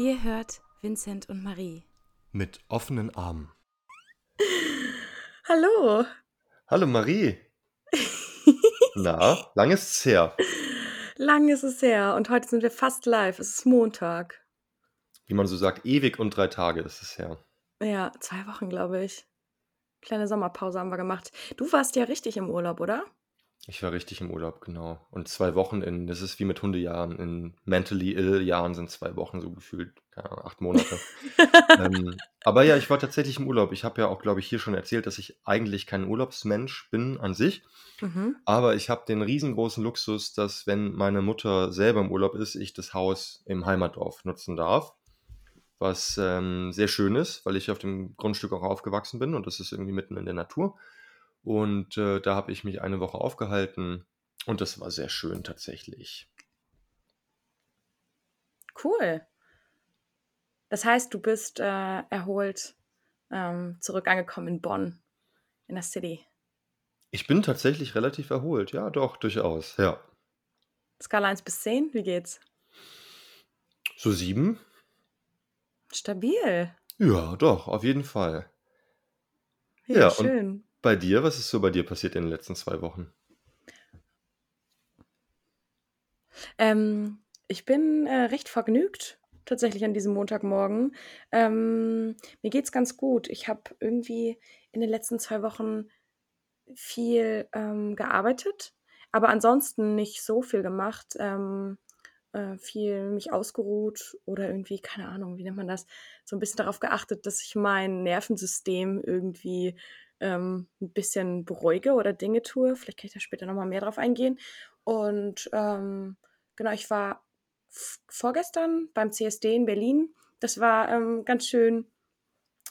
Ihr hört Vincent und Marie. Mit offenen Armen. Hallo. Hallo Marie. Na, lang ist es her. Lang ist es her und heute sind wir fast live. Es ist Montag. Wie man so sagt, ewig und drei Tage ist es her. Ja, zwei Wochen, glaube ich. Kleine Sommerpause haben wir gemacht. Du warst ja richtig im Urlaub, oder? Ich war richtig im Urlaub, genau. Und zwei Wochen in, das ist wie mit Hundejahren, in mentally ill Jahren sind zwei Wochen so gefühlt, keine Ahnung, acht Monate. ähm, aber ja, ich war tatsächlich im Urlaub. Ich habe ja auch, glaube ich, hier schon erzählt, dass ich eigentlich kein Urlaubsmensch bin an sich. Mhm. Aber ich habe den riesengroßen Luxus, dass wenn meine Mutter selber im Urlaub ist, ich das Haus im Heimatdorf nutzen darf. Was ähm, sehr schön ist, weil ich auf dem Grundstück auch aufgewachsen bin und das ist irgendwie mitten in der Natur. Und äh, da habe ich mich eine Woche aufgehalten und das war sehr schön tatsächlich. Cool. Das heißt, du bist äh, erholt ähm, zurück angekommen in Bonn, in der City. Ich bin tatsächlich relativ erholt, ja, doch, durchaus, ja. Skala 1 bis 10, wie geht's? So sieben? Stabil. Ja, doch, auf jeden Fall. Ja, Ja, schön. Bei dir, was ist so bei dir passiert in den letzten zwei Wochen? Ähm, ich bin äh, recht vergnügt tatsächlich an diesem Montagmorgen. Ähm, mir geht's ganz gut. Ich habe irgendwie in den letzten zwei Wochen viel ähm, gearbeitet, aber ansonsten nicht so viel gemacht. Ähm, äh, viel mich ausgeruht oder irgendwie, keine Ahnung, wie nennt man das, so ein bisschen darauf geachtet, dass ich mein Nervensystem irgendwie ähm, ein bisschen beruhige oder Dinge tue. Vielleicht kann ich da später nochmal mehr drauf eingehen. Und ähm, genau, ich war vorgestern beim CSD in Berlin. Das war ähm, ganz schön,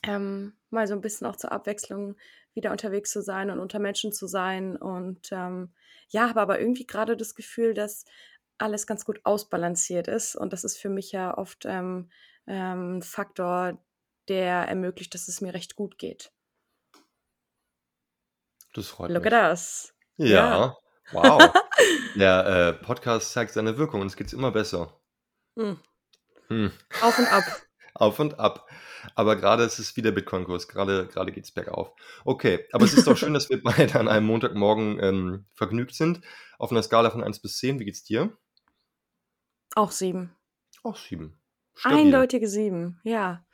ähm, mal so ein bisschen auch zur Abwechslung wieder unterwegs zu sein und unter Menschen zu sein. Und ähm, ja, habe aber irgendwie gerade das Gefühl, dass alles ganz gut ausbalanciert ist. Und das ist für mich ja oft ähm, ähm, ein Faktor, der ermöglicht, dass es mir recht gut geht. Das freut Look at mich. us. Ja. Ja, wow. Der äh, Podcast zeigt seine Wirkung und es geht immer besser. Hm. Hm. Auf und ab. Auf und ab. Aber gerade ist es wieder Bitcoin-Kurs. Gerade, gerade geht es bergauf. Okay, aber es ist doch schön, dass wir beide an einem Montagmorgen ähm, vergnügt sind. Auf einer Skala von 1 bis 10, wie geht's dir? Auch sieben. Auch 7. Stabil. Eindeutige sieben, ja.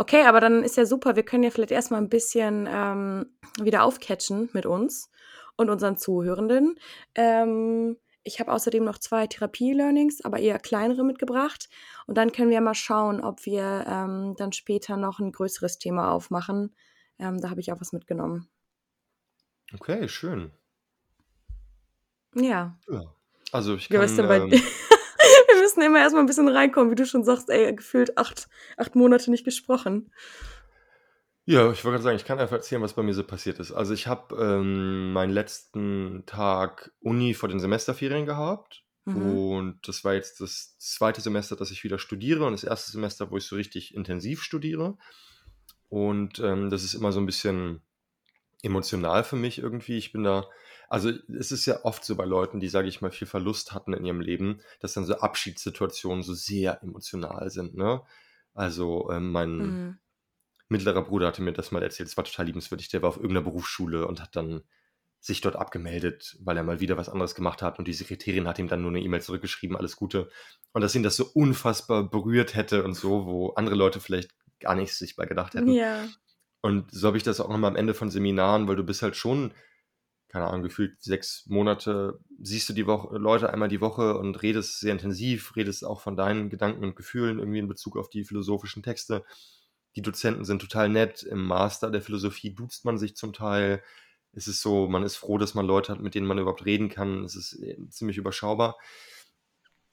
Okay, aber dann ist ja super. Wir können ja vielleicht erstmal ein bisschen ähm, wieder aufcatchen mit uns und unseren Zuhörenden. Ähm, ich habe außerdem noch zwei Therapie-Learnings, aber eher kleinere mitgebracht. Und dann können wir mal schauen, ob wir ähm, dann später noch ein größeres Thema aufmachen. Ähm, da habe ich auch was mitgenommen. Okay, schön. Ja. Ja. Also ich Wie war es kann, denn bei ähm, müssen immer erstmal ein bisschen reinkommen, wie du schon sagst, ey, gefühlt acht, acht Monate nicht gesprochen. ja, ich wollte gerade sagen, ich kann einfach erzählen, was bei mir so passiert ist. Also ich habe ähm, meinen letzten Tag Uni vor den Semesterferien gehabt. Mhm. Und das war jetzt das zweite Semester, dass ich wieder studiere und das erste Semester, wo ich so richtig intensiv studiere. Und ähm, das ist immer so ein bisschen emotional für mich irgendwie. Ich bin da, also es ist ja oft so bei Leuten, die, sage ich mal, viel Verlust hatten in ihrem Leben, dass dann so Abschiedssituationen so sehr emotional sind. Ne? Also ähm, mein Mhm. mittlerer Bruder hatte mir das mal erzählt, es war total liebenswürdig. Der war auf irgendeiner Berufsschule und hat dann sich dort abgemeldet, weil er mal wieder was anderes gemacht hat und die Sekretärin hat ihm dann nur eine E-Mail zurückgeschrieben, alles Gute. Und dass ihn das so unfassbar berührt hätte und so, wo andere Leute vielleicht gar nichts sich bei gedacht hätten. Ja. Und so habe ich das auch nochmal am Ende von Seminaren, weil du bist halt schon, keine Ahnung, gefühlt sechs Monate, siehst du die Woche, Leute einmal die Woche und redest sehr intensiv, redest auch von deinen Gedanken und Gefühlen irgendwie in Bezug auf die philosophischen Texte. Die Dozenten sind total nett. Im Master der Philosophie duzt man sich zum Teil. Es ist so, man ist froh, dass man Leute hat, mit denen man überhaupt reden kann. Es ist äh, ziemlich überschaubar.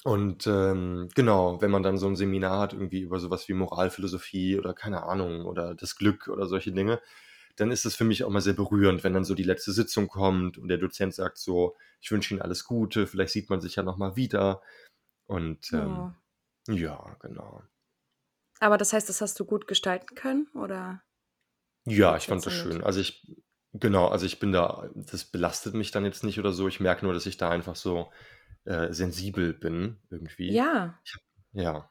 Und ähm, genau, wenn man dann so ein Seminar hat, irgendwie über sowas wie Moralphilosophie oder keine Ahnung oder das Glück oder solche Dinge, dann ist es für mich auch mal sehr berührend, wenn dann so die letzte Sitzung kommt und der Dozent sagt so, ich wünsche Ihnen alles Gute, vielleicht sieht man sich ja nochmal wieder. Und ähm, Oh. ja, genau. Aber das heißt, das hast du gut gestalten können, oder Ja, ich fand das schön. Also ich, genau, also ich bin da, das belastet mich dann jetzt nicht oder so. Ich merke nur, dass ich da einfach so äh, sensibel bin irgendwie. Ja, Ich ja.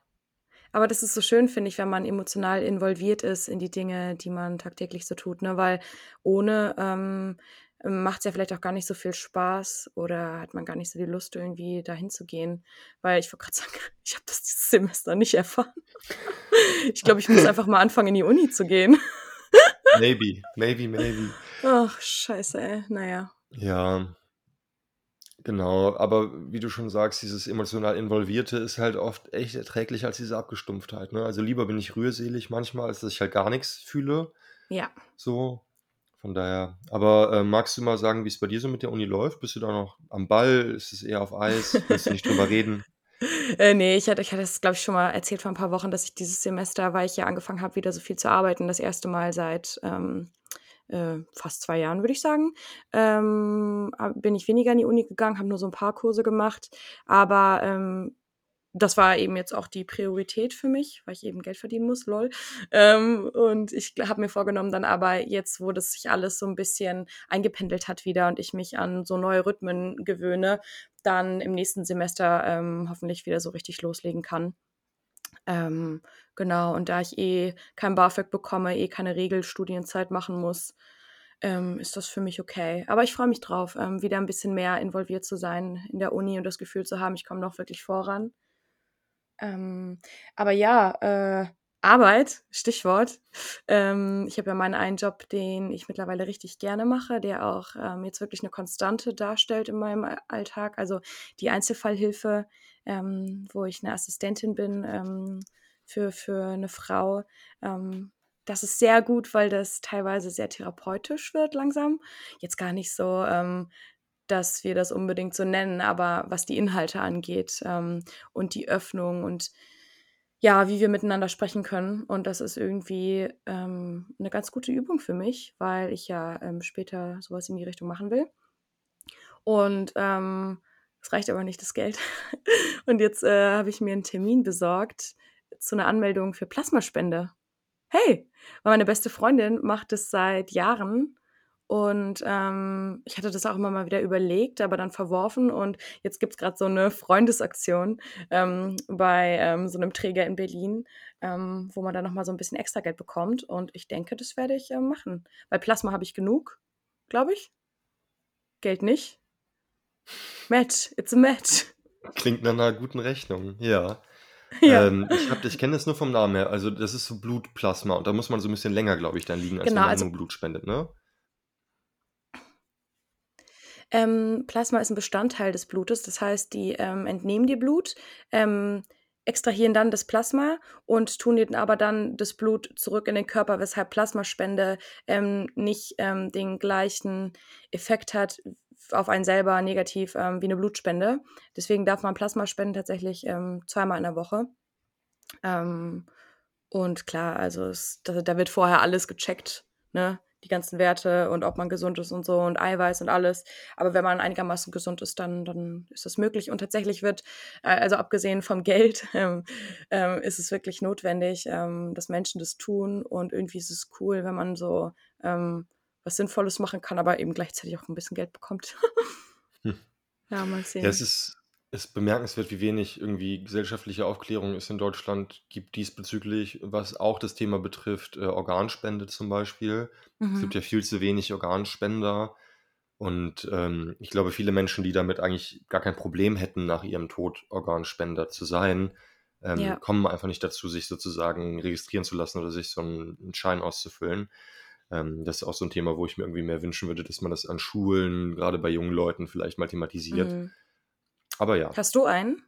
Aber das ist so schön, finde ich, wenn man emotional involviert ist in die Dinge, die man tagtäglich so tut, ne? Weil ohne ähm, macht es ja vielleicht auch gar nicht so viel Spaß oder hat man gar nicht so die Lust, irgendwie dahin zu gehen. Weil ich wollte gerade sagen, ich habe das dieses Semester nicht erfahren. ich glaube, ich muss einfach mal anfangen, in die Uni zu gehen. maybe, maybe, maybe. Ach, scheiße, ey. Naja. Ja, genau. Aber wie du schon sagst, dieses emotional Involvierte ist halt oft echt erträglicher als diese Abgestumpftheit. Ne? Also lieber bin ich rührselig manchmal, als dass ich halt gar nichts fühle. Ja. So. Von daher. Aber äh, magst du mal sagen, wie es bei dir so mit der Uni läuft? Bist du da noch am Ball? Ist es eher auf Eis? Willst du nicht drüber reden? Äh, nee, ich hatte, ich hatte es, glaube ich, schon mal erzählt vor ein paar Wochen, dass ich dieses Semester, weil ich ja angefangen habe, wieder so viel zu arbeiten, das erste Mal seit ähm, äh, fast zwei Jahren, würde ich sagen, ähm, bin ich weniger in die Uni gegangen, habe nur so ein paar Kurse gemacht. Aber ähm, das war eben jetzt auch die Priorität für mich, weil ich eben Geld verdienen muss, lol. Ähm, und ich habe mir vorgenommen, dann aber jetzt, wo das sich alles so ein bisschen eingependelt hat wieder und ich mich an so neue Rhythmen gewöhne, dann im nächsten Semester ähm, hoffentlich wieder so richtig loslegen kann. Ähm, genau, und da ich eh kein BAföG bekomme, eh keine Regelstudienzeit machen muss, ähm, ist das für mich okay. Aber ich freue mich drauf, ähm, wieder ein bisschen mehr involviert zu sein in der Uni und das Gefühl zu haben, ich komme noch wirklich voran. Ähm, aber ja, äh, Arbeit, Stichwort. Ähm, ich habe ja meinen einen Job, den ich mittlerweile richtig gerne mache, der auch ähm, jetzt wirklich eine Konstante darstellt in meinem Alltag. Also die Einzelfallhilfe, ähm, wo ich eine Assistentin bin ähm, für, für eine Frau. Ähm, das ist sehr gut, weil das teilweise sehr therapeutisch wird langsam. Jetzt gar nicht so ähm, dass wir das unbedingt so nennen, aber was die Inhalte angeht ähm, und die Öffnung und ja, wie wir miteinander sprechen können. Und das ist irgendwie ähm, eine ganz gute Übung für mich, weil ich ja ähm, später sowas in die Richtung machen will. Und ähm, es reicht aber nicht das Geld. und jetzt äh, habe ich mir einen Termin besorgt zu einer Anmeldung für Plasmaspende. Hey, weil meine beste Freundin macht es seit Jahren und ähm, ich hatte das auch immer mal wieder überlegt, aber dann verworfen. Und jetzt gibt es gerade so eine Freundesaktion ähm, bei ähm, so einem Träger in Berlin, ähm, wo man dann nochmal so ein bisschen extra Geld bekommt. Und ich denke, das werde ich äh, machen. Bei Plasma habe ich genug, glaube ich. Geld nicht. Match, it's a match. Klingt nach einer guten Rechnung, ja. Ja. Ähm, ich, ich kenne das nur vom Namen her. Also, das ist so Blutplasma und da muss man so ein bisschen länger, glaube ich, dann liegen, als genau, wenn man also, nur Blut spendet, ne? Ähm, Plasma ist ein Bestandteil des Blutes, das heißt, die ähm, entnehmen dir Blut, ähm, extrahieren dann das Plasma und tun dir aber dann das Blut zurück in den Körper, weshalb Plasmaspende ähm, nicht ähm, den gleichen Effekt hat auf einen selber negativ ähm, wie eine Blutspende. Deswegen darf man Plasma spenden tatsächlich ähm, zweimal in der Woche. Ähm, und klar, also es, da, da, wird vorher alles gecheckt, ne? die ganzen Werte und ob man gesund ist und so und Eiweiß und alles. Aber wenn man einigermaßen gesund ist, dann, dann ist das möglich. Und tatsächlich wird, äh, also abgesehen vom Geld, ähm, ähm, ist es wirklich notwendig, ähm, dass Menschen das tun. Und irgendwie ist es cool, wenn man so ähm, was Sinnvolles machen kann, aber eben gleichzeitig auch ein bisschen Geld bekommt. hm. Ja, mal sehen. Ja, es ist, ist bemerkenswert, wie wenig irgendwie gesellschaftliche Aufklärung es in Deutschland gibt diesbezüglich, was auch das Thema betrifft, äh, Organspende zum Beispiel. Mhm. Es gibt mhm. ja viel zu wenig Organspender. Und ähm, ich glaube, viele Menschen, die damit eigentlich gar kein Problem hätten, nach ihrem Tod Organspender zu sein, ähm, ja. kommen einfach nicht dazu, sich sozusagen registrieren zu lassen oder sich so einen, einen Schein auszufüllen. Ähm, das ist auch so ein Thema, wo ich mir irgendwie mehr wünschen würde, dass man das an Schulen, gerade bei jungen Leuten, vielleicht mal thematisiert. Mhm. Aber ja. Hast du einen?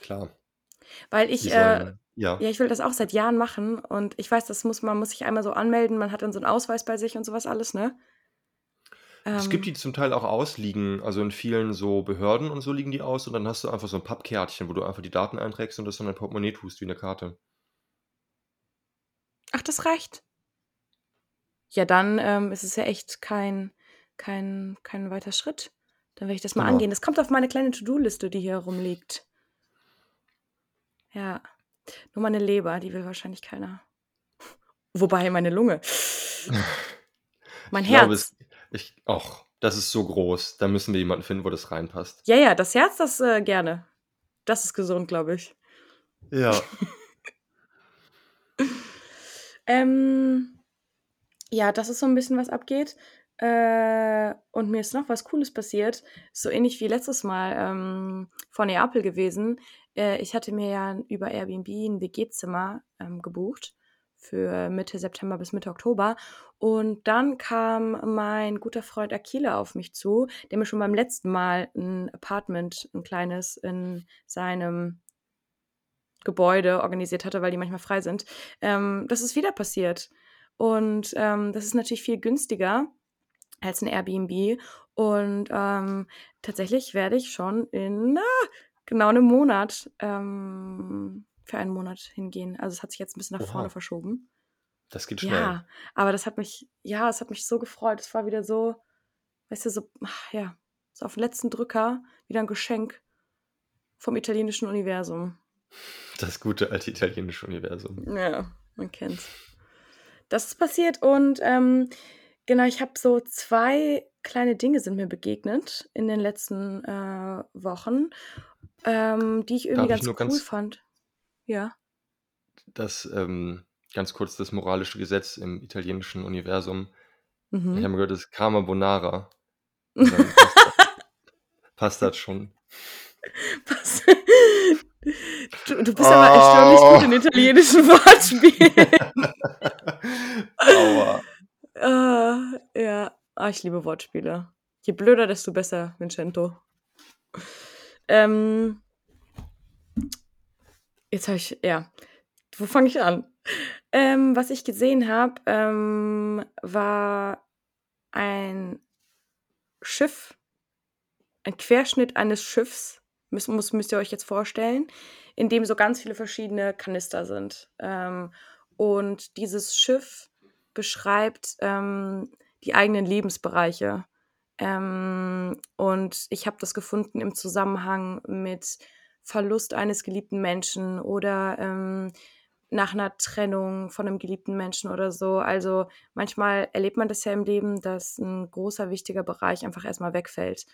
Klar. Weil ich, äh, ja. ja, ich will das auch seit Jahren machen und ich weiß, das muss man muss sich einmal so anmelden, man hat dann so einen Ausweis bei sich und sowas alles, ne? Es gibt ähm. die zum Teil auch ausliegen, also in vielen so Behörden und so liegen die aus und dann hast du einfach so ein Pappkärtchen, wo du einfach die Daten einträgst und das in dein Portemonnaie tust wie eine Karte. Ach, das reicht. Ja, dann ähm, ist es ja echt kein, kein, kein weiter Schritt. Dann werde ich das mal Genau. angehen. Das kommt auf meine kleine To-Do-Liste, die hier rumliegt. Ja. Nur meine Leber, die will wahrscheinlich keiner. Wobei meine Lunge. Mein Ich glaube, Herz. es, ich, ach, das ist so groß. Da müssen wir jemanden finden, wo das reinpasst. Ja, ja, das Herz, das äh, gerne. Das ist gesund, glaube ich. Ja. Ähm, ja, das ist so ein bisschen, was abgeht. Äh, und mir ist noch was Cooles passiert. So ähnlich wie letztes Mal ähm, vor Neapel gewesen. Äh, ich hatte mir ja über Airbnb ein WG-Zimmer ähm, gebucht für Mitte September bis Mitte Oktober. Und dann kam mein guter Freund Akila auf mich zu, der mir schon beim letzten Mal ein Apartment, ein kleines, in seinem Gebäude organisiert hatte, weil die manchmal frei sind. Ähm, das ist wieder passiert. Und ähm, das ist natürlich viel günstiger als ein Airbnb. Und ähm, tatsächlich werde ich schon in na, genau einem Monat ähm, für einen Monat hingehen. Also es hat sich jetzt ein bisschen nach Oha. vorne verschoben. Das geht schnell. Ja, aber das hat mich, ja, es hat mich so gefreut. Es war wieder so, weißt du, so, ach, ja, so auf den letzten Drücker wieder ein Geschenk vom italienischen Universum. Das gute alte italienische Universum. Ja, man kennt's. Das ist passiert und ähm, genau, ich habe so zwei kleine Dinge sind mir begegnet in den letzten äh, Wochen, ähm, die ich irgendwie Darf ich ganz nur cool ganz, fand. Ja. das, ähm, ganz kurz das moralische Gesetz im italienischen Universum. Ich Mhm. habe gehört, das ist Karma Bonara. Passt das, passt das schon. Was? Du, du bist aber erstaunlich gut in Oh. italienischen Wortspielen. Aua. Ah, ja, ah, ich liebe Wortspiele. Je blöder, desto besser, Vincento. Ähm, jetzt habe ich, ja, wo fange ich an? Ähm, was ich gesehen habe, ähm, war ein Schiff, ein Querschnitt eines Schiffs, müsst, muss, müsst ihr euch jetzt vorstellen, in dem so ganz viele verschiedene Kanister sind. Ähm, und dieses Schiff beschreibt ähm, die eigenen Lebensbereiche. Ähm, und ich habe das gefunden im Zusammenhang mit Verlust eines geliebten Menschen oder ähm, nach einer Trennung von einem geliebten Menschen oder so. Also manchmal erlebt man das ja im Leben, dass ein großer, wichtiger Bereich einfach erstmal wegfällt.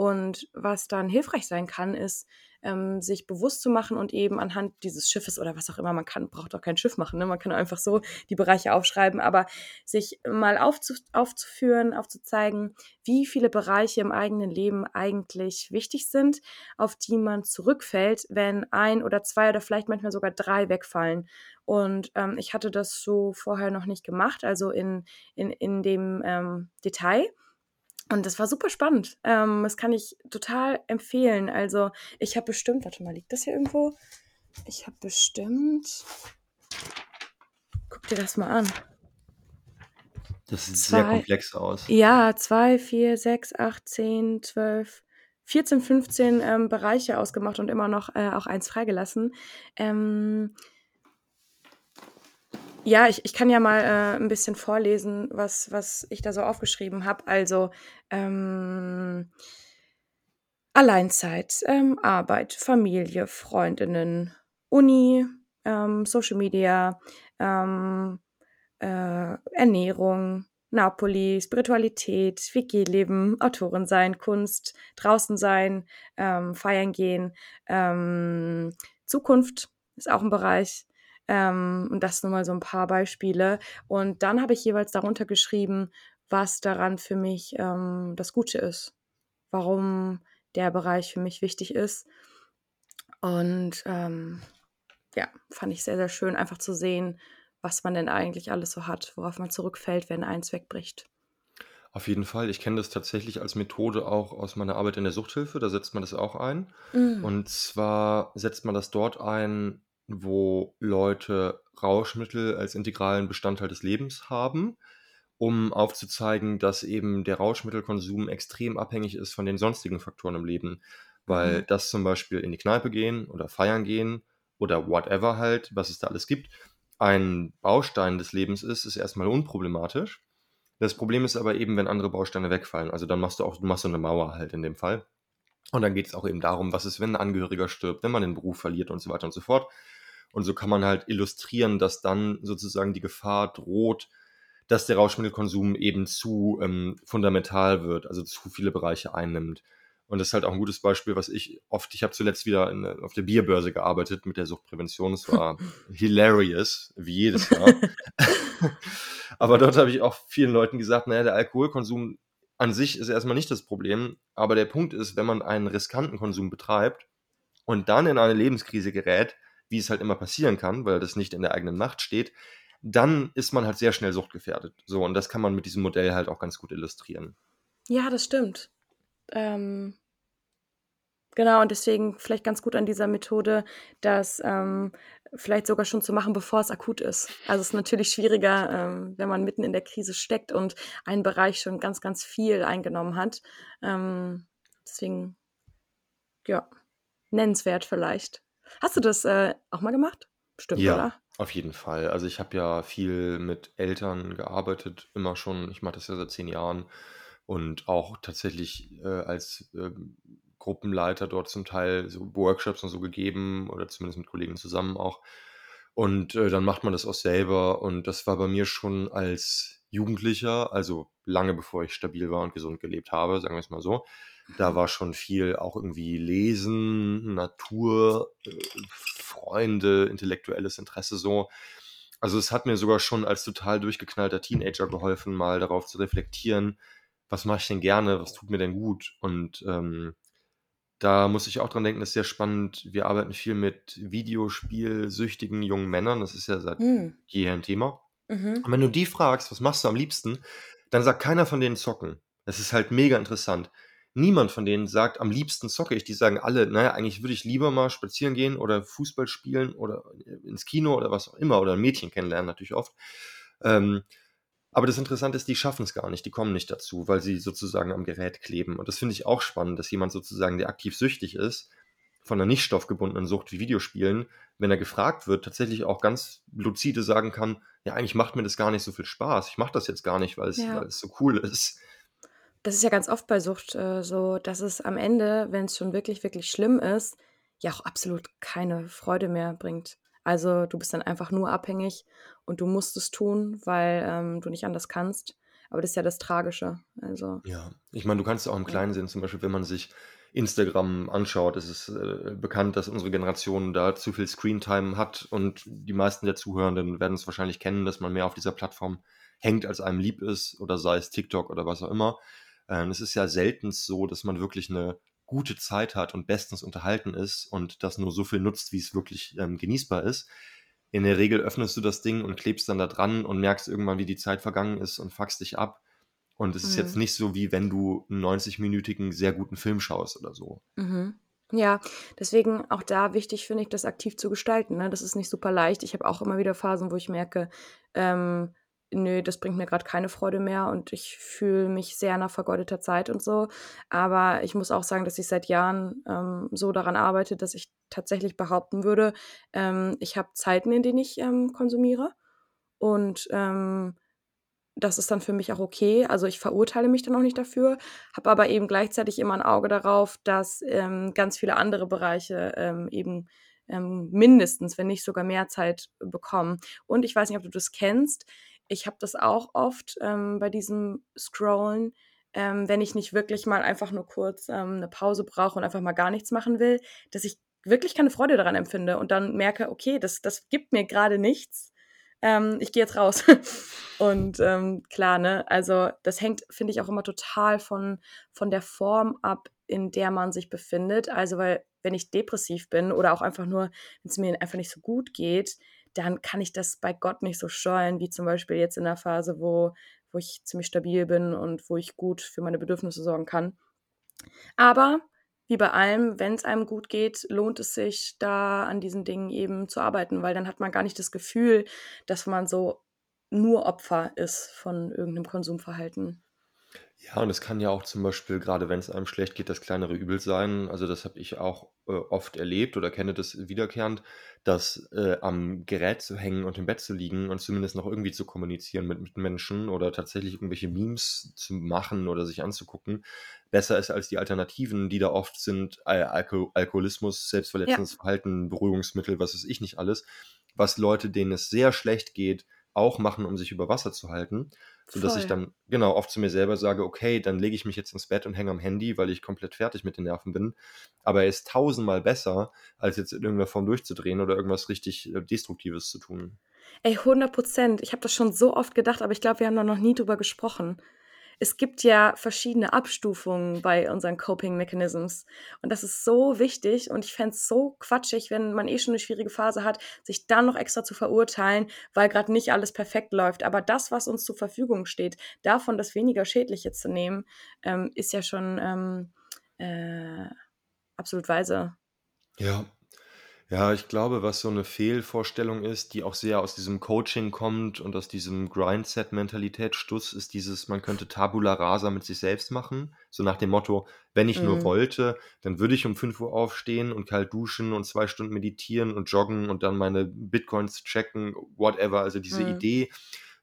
Und was dann hilfreich sein kann, ist, ähm, sich bewusst zu machen und eben anhand dieses Schiffes oder was auch immer man kann, braucht auch kein Schiff machen, ne? man kann einfach so die Bereiche aufschreiben, aber sich mal aufzu aufzuführen, aufzuzeigen, wie viele Bereiche im eigenen Leben eigentlich wichtig sind, auf die man zurückfällt, wenn ein oder zwei oder vielleicht manchmal sogar drei wegfallen. Und ähm, ich hatte das so vorher noch nicht gemacht, also in, in, in dem ähm, Detail. Und das war super spannend. Ähm, das kann ich total empfehlen. Also ich habe bestimmt, warte mal, liegt das hier irgendwo? Ich habe bestimmt, guck dir das mal an. Das sieht sehr Zwei, komplex aus. ja, zwei, vier, sechs, acht, zehn, zwölf, 14, 15 ähm, Bereiche ausgemacht und immer noch äh, auch eins freigelassen. Ähm, ja, ich, ich kann ja mal äh, ein bisschen vorlesen, was, was ich da so aufgeschrieben habe. Also ähm, Alleinzeit, ähm, Arbeit, Familie, Freundinnen, Uni, ähm, Social Media, ähm, äh, Ernährung, Napoli, Spiritualität, WG-Leben, Autorin sein, Kunst, draußen sein, ähm, feiern gehen, ähm, Zukunft ist auch ein Bereich. Ähm, und das nur mal so ein paar Beispiele. Und dann habe ich jeweils darunter geschrieben, was daran für mich ähm, das Gute ist, warum der Bereich für mich wichtig ist. Und ähm, ja, fand ich sehr, sehr schön, einfach zu sehen, was man denn eigentlich alles so hat, worauf man zurückfällt, wenn eins wegbricht. Auf jeden Fall. Ich kenne das tatsächlich als Methode auch aus meiner Arbeit in der Suchthilfe. Da setzt man das auch ein. Mm. Und zwar setzt man das dort ein, wo Leute Rauschmittel als integralen Bestandteil des Lebens haben, um aufzuzeigen, dass eben der Rauschmittelkonsum extrem abhängig ist von den sonstigen Faktoren im Leben. Weil Mhm. das zum Beispiel in die Kneipe gehen oder feiern gehen oder whatever halt, was es da alles gibt, ein Baustein des Lebens ist, ist erstmal unproblematisch. Das Problem ist aber eben, wenn andere Bausteine wegfallen. Also dann machst du auch, du machst so eine Mauer halt in dem Fall. Und dann geht es auch eben darum, was ist, wenn ein Angehöriger stirbt, wenn man den Beruf verliert und so weiter und so fort. Und so kann man halt illustrieren, dass dann sozusagen die Gefahr droht, dass der Rauschmittelkonsum eben zu ähm, fundamental wird, also zu viele Bereiche einnimmt. Und das ist halt auch ein gutes Beispiel, was ich oft, ich habe zuletzt wieder in, auf der Bierbörse gearbeitet mit der Suchtprävention. Es war hilarious, wie jedes Jahr. aber dort habe ich auch vielen Leuten gesagt, naja, der Alkoholkonsum an sich ist erstmal nicht das Problem. Aber der Punkt ist, wenn man einen riskanten Konsum betreibt und dann in eine Lebenskrise gerät, wie es halt immer passieren kann, weil das nicht in der eigenen Macht steht, dann ist man halt sehr schnell suchtgefährdet. So, und das kann man mit diesem Modell halt auch ganz gut illustrieren. Ja, das stimmt. Ähm, genau, und deswegen vielleicht ganz gut an dieser Methode, das ähm, vielleicht sogar schon zu machen, bevor es akut ist. Also es ist natürlich schwieriger, ähm, wenn man mitten in der Krise steckt und einen Bereich schon ganz, ganz viel eingenommen hat. Ähm, deswegen, ja, nennenswert vielleicht. Hast du das äh, auch mal gemacht? Stimmt, Ja, oder? auf jeden Fall. Also ich habe ja viel mit Eltern gearbeitet, immer schon. Ich mache das ja seit zehn Jahren und auch tatsächlich äh, als ähm, Gruppenleiter dort zum Teil so Workshops und so gegeben oder zumindest mit Kollegen zusammen auch. Und äh, dann macht man das auch selber und das war bei mir schon als Jugendlicher, also lange bevor ich stabil war und gesund gelebt habe, sagen wir es mal so. Da war schon viel auch irgendwie Lesen, Natur, äh, Freunde, intellektuelles Interesse so. Also es hat mir sogar schon als total durchgeknallter Teenager geholfen, mal darauf zu reflektieren, was mache ich denn gerne, was tut mir denn gut. Und ähm, da muss ich auch dran denken, das ist sehr spannend. Wir arbeiten viel mit Videospielsüchtigen jungen Männern. Das ist ja seit Hm. jeher ein Thema. Mhm. Und wenn du die fragst, was machst du am liebsten, dann sagt keiner von denen zocken. Das ist halt mega interessant. Niemand von denen sagt, am liebsten zocke ich. Die sagen alle, naja, eigentlich würde ich lieber mal spazieren gehen oder Fußball spielen oder ins Kino oder was auch immer oder ein Mädchen kennenlernen, natürlich oft. Ähm, aber das Interessante ist, die schaffen es gar nicht, die kommen nicht dazu, weil sie sozusagen am Gerät kleben. Und das finde ich auch spannend, dass jemand sozusagen, der aktiv süchtig ist, von einer nicht stoffgebundenen Sucht wie Videospielen, wenn er gefragt wird, tatsächlich auch ganz lucide sagen kann, ja, eigentlich macht mir das gar nicht so viel Spaß. Ich mache das jetzt gar nicht, weil es, Ja. weil es so cool ist. Das ist ja ganz oft bei Sucht äh, so, dass es am Ende, wenn es schon wirklich, wirklich schlimm ist, ja auch absolut keine Freude mehr bringt. Also du bist dann einfach nur abhängig und du musst es tun, weil ähm, du nicht anders kannst. Aber das ist ja das Tragische. Also Ja, ich meine, du kannst es auch im Ja. Kleinen sehen, zum Beispiel, wenn man sich Instagram anschaut, ist es äh, bekannt, dass unsere Generation da zu viel Screentime hat und die meisten der Zuhörenden werden es wahrscheinlich kennen, dass man mehr auf dieser Plattform hängt, als einem lieb ist, oder sei es TikTok oder was auch immer. Ähm, es ist ja selten so, dass man wirklich eine gute Zeit hat und bestens unterhalten ist und das nur so viel nutzt, wie es wirklich ähm, genießbar ist. In der Regel öffnest du das Ding und klebst dann da dran und merkst irgendwann, wie die Zeit vergangen ist und fuckst dich ab. Und es ist jetzt Mhm. nicht so, wie wenn du einen 90-minütigen sehr guten Film schaust oder so. Mhm. Ja, deswegen auch da wichtig finde ich, das aktiv zu gestalten. Ne? Das ist nicht super leicht. Ich habe auch immer wieder Phasen, wo ich merke, ähm, nö, das bringt mir gerade keine Freude mehr und ich fühle mich sehr nach vergeudeter Zeit und so. Aber ich muss auch sagen, dass ich seit Jahren ähm, so daran arbeite, dass ich tatsächlich behaupten würde, ähm, ich habe Zeiten, in denen ich ähm, konsumiere und ähm, das ist dann für mich auch okay. Also ich verurteile mich dann auch nicht dafür, habe aber eben gleichzeitig immer ein Auge darauf, dass ähm, ganz viele andere Bereiche ähm, eben ähm, mindestens, wenn nicht sogar mehr Zeit bekommen. Und ich weiß nicht, ob du das kennst. Ich habe das auch oft ähm, bei diesem Scrollen, ähm, wenn ich nicht wirklich mal einfach nur kurz ähm, eine Pause brauche und einfach mal gar nichts machen will, dass ich wirklich keine Freude daran empfinde und dann merke, okay, das, das gibt mir gerade nichts. Ähm, ich gehe jetzt raus. Und ähm, klar, ne, also das hängt, finde ich, auch immer total von, von der Form ab, in der man sich befindet. Also, weil wenn ich depressiv bin oder auch einfach nur, wenn es mir einfach nicht so gut geht, dann kann ich das bei Gott nicht so steuern, wie zum Beispiel jetzt in der Phase, wo, wo ich ziemlich stabil bin und wo ich gut für meine Bedürfnisse sorgen kann. Aber wie bei allem, wenn es einem gut geht, lohnt es sich, da an diesen Dingen eben zu arbeiten, weil dann hat man gar nicht das Gefühl, dass man so nur Opfer ist von irgendeinem Konsumverhalten. Ja, und es kann ja auch zum Beispiel, gerade wenn es einem schlecht geht, das kleinere Übel sein. Also das habe ich auch äh, oft erlebt oder kenne das wiederkehrend, dass äh, am Gerät zu hängen und im Bett zu liegen und zumindest noch irgendwie zu kommunizieren mit, mit Menschen oder tatsächlich irgendwelche Memes zu machen oder sich anzugucken, besser ist als die Alternativen, die da oft sind, äh, Alko Alkoholismus, selbstverletzendes Verhalten, Beruhigungsmittel, was weiß ich nicht alles, was Leute, denen es sehr schlecht geht, auch machen, um sich über Wasser zu halten. Sodass ich Voll. dann, genau, oft zu mir selber sage, okay, dann lege ich mich jetzt ins Bett und hänge am Handy, weil ich komplett fertig mit den Nerven bin. Aber er ist tausendmal besser, als jetzt in irgendeiner Form durchzudrehen oder irgendwas richtig äh, Destruktives zu tun. Ey, 100 Prozent. Ich habe das schon so oft gedacht, aber ich glaube, wir haben da noch nie drüber gesprochen. Es gibt ja verschiedene Abstufungen bei unseren Coping Mechanisms. Und das ist so wichtig. Und ich fände es so quatschig, wenn man eh schon eine schwierige Phase hat, sich dann noch extra zu verurteilen, weil gerade nicht alles perfekt läuft. Aber das, was uns zur Verfügung steht, davon das weniger Schädliche zu nehmen, ähm, ist ja schon ähm, äh, absolut weise. Ja. Ja, ich glaube, was so eine Fehlvorstellung ist, die auch sehr aus diesem Coaching kommt und aus diesem Grindset-Mentalität-Stuss, ist dieses, man könnte Tabula rasa mit sich selbst machen. So nach dem Motto, wenn ich nur Mhm. wollte, dann würde ich um 5 Uhr aufstehen und kalt duschen und zwei Stunden meditieren und joggen und dann meine Bitcoins checken, whatever. Also diese Mhm. Idee,